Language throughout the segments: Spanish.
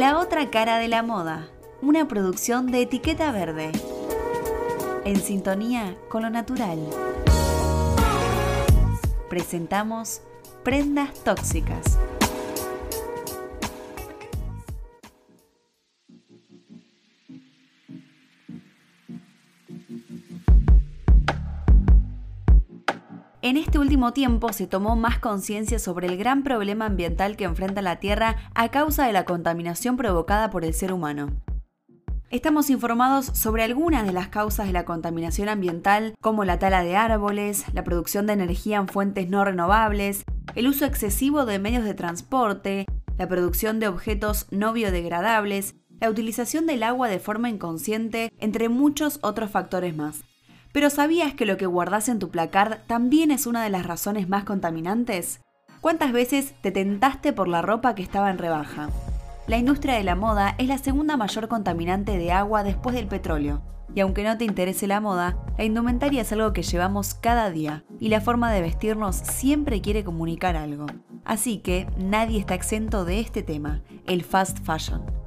La otra cara de la moda, una producción de etiqueta verde. En sintonía con lo natural. Presentamos Prendas Tóxicas. En este último tiempo se tomó más conciencia sobre el gran problema ambiental que enfrenta la Tierra a causa de la contaminación provocada por el ser humano. Estamos informados sobre algunas de las causas de la contaminación ambiental, como la tala de árboles, la producción de energía en fuentes no renovables, el uso excesivo de medios de transporte, la producción de objetos no biodegradables, la utilización del agua de forma inconsciente, entre muchos otros factores más. Pero ¿sabías que lo que guardas en tu placard también es una de las razones más contaminantes? ¿Cuántas veces te tentaste por la ropa que estaba en rebaja? La industria de la moda es la segunda mayor contaminante de agua después del petróleo. Y aunque no te interese la moda, la indumentaria es algo que llevamos cada día y la forma de vestirnos siempre quiere comunicar algo. Así que nadie está exento de este tema, el fast fashion.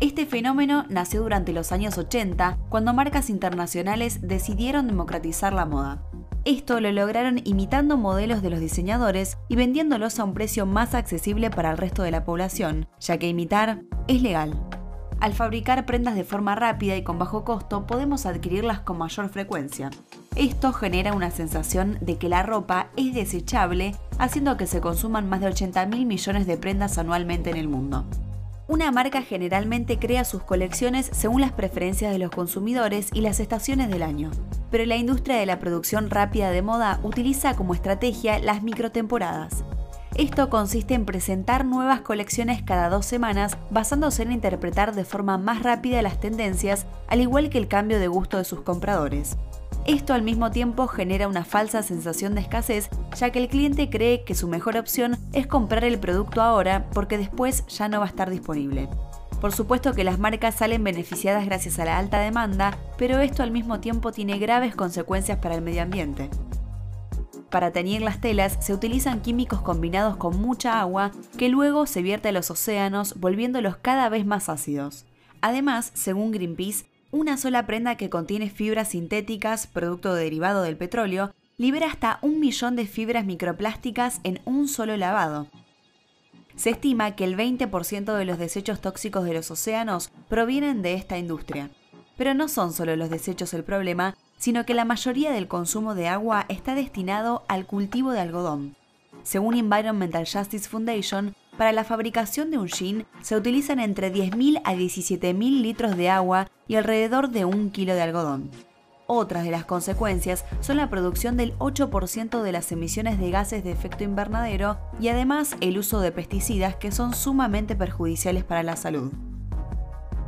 Este fenómeno nació durante los años 80, cuando marcas internacionales decidieron democratizar la moda. Esto lo lograron imitando modelos de los diseñadores y vendiéndolos a un precio más accesible para el resto de la población, ya que imitar es legal. Al fabricar prendas de forma rápida y con bajo costo, podemos adquirirlas con mayor frecuencia. Esto genera una sensación de que la ropa es desechable, haciendo que se consuman más de 80 mil millones de prendas anualmente en el mundo. Una marca generalmente crea sus colecciones según las preferencias de los consumidores y las estaciones del año, pero la industria de la producción rápida de moda utiliza como estrategia las microtemporadas. Esto consiste en presentar nuevas colecciones cada dos semanas basándose en interpretar de forma más rápida las tendencias, al igual que el cambio de gusto de sus compradores. Esto al mismo tiempo genera una falsa sensación de escasez, ya que el cliente cree que su mejor opción es comprar el producto ahora porque después ya no va a estar disponible. Por supuesto que las marcas salen beneficiadas gracias a la alta demanda, pero esto al mismo tiempo tiene graves consecuencias para el medio ambiente. Para teñir las telas se utilizan químicos combinados con mucha agua que luego se vierte a los océanos volviéndolos cada vez más ácidos. Además, según Greenpeace, una sola prenda que contiene fibras sintéticas, producto derivado del petróleo, libera hasta un millón de fibras microplásticas en un solo lavado. Se estima que el 20% de los desechos tóxicos de los océanos provienen de esta industria. Pero no son solo los desechos el problema, sino que la mayoría del consumo de agua está destinado al cultivo de algodón. Según Environmental Justice Foundation, para la fabricación de un jean se utilizan entre 10.000 a 17.000 litros de agua y alrededor de un kilo de algodón. Otras de las consecuencias son la producción del 8% de las emisiones de gases de efecto invernadero y además el uso de pesticidas que son sumamente perjudiciales para la salud.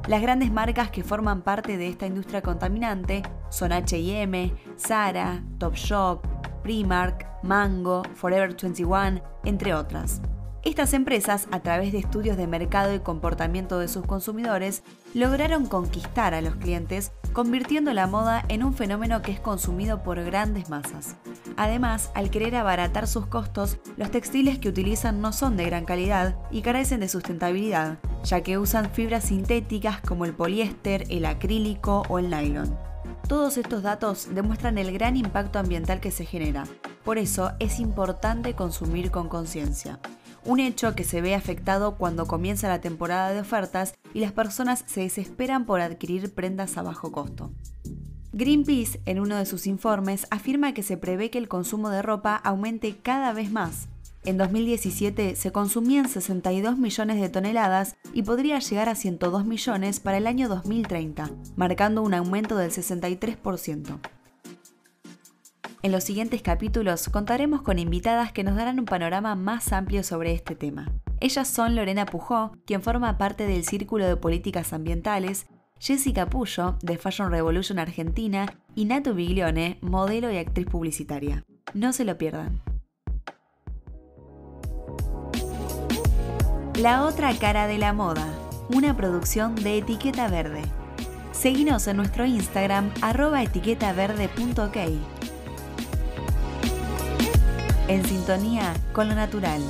Las grandes marcas que forman parte de esta industria contaminante son HM, Zara, Topshop, Primark, Mango, Forever 21, entre otras. Estas empresas, a través de estudios de mercado y comportamiento de sus consumidores, lograron conquistar a los clientes, convirtiendo la moda en un fenómeno que es consumido por grandes masas. Además, al querer abaratar sus costos, los textiles que utilizan no son de gran calidad y carecen de sustentabilidad, ya que usan fibras sintéticas como el poliéster, el acrílico o el nylon. Todos estos datos demuestran el gran impacto ambiental que se genera. Por eso es importante consumir con conciencia un hecho que se ve afectado cuando comienza la temporada de ofertas y las personas se desesperan por adquirir prendas a bajo costo. Greenpeace, en uno de sus informes, afirma que se prevé que el consumo de ropa aumente cada vez más. En 2017 se consumían 62 millones de toneladas y podría llegar a 102 millones para el año 2030, marcando un aumento del 63%. En los siguientes capítulos contaremos con invitadas que nos darán un panorama más amplio sobre este tema. Ellas son Lorena Pujó, quien forma parte del Círculo de Políticas Ambientales, Jessica Puyo, de Fashion Revolution Argentina, y Natu Biglione, modelo y actriz publicitaria. No se lo pierdan. La otra cara de la moda, una producción de Etiqueta Verde. Seguinos en nuestro Instagram arroba etiquetaverde.ok en sintonía con lo natural.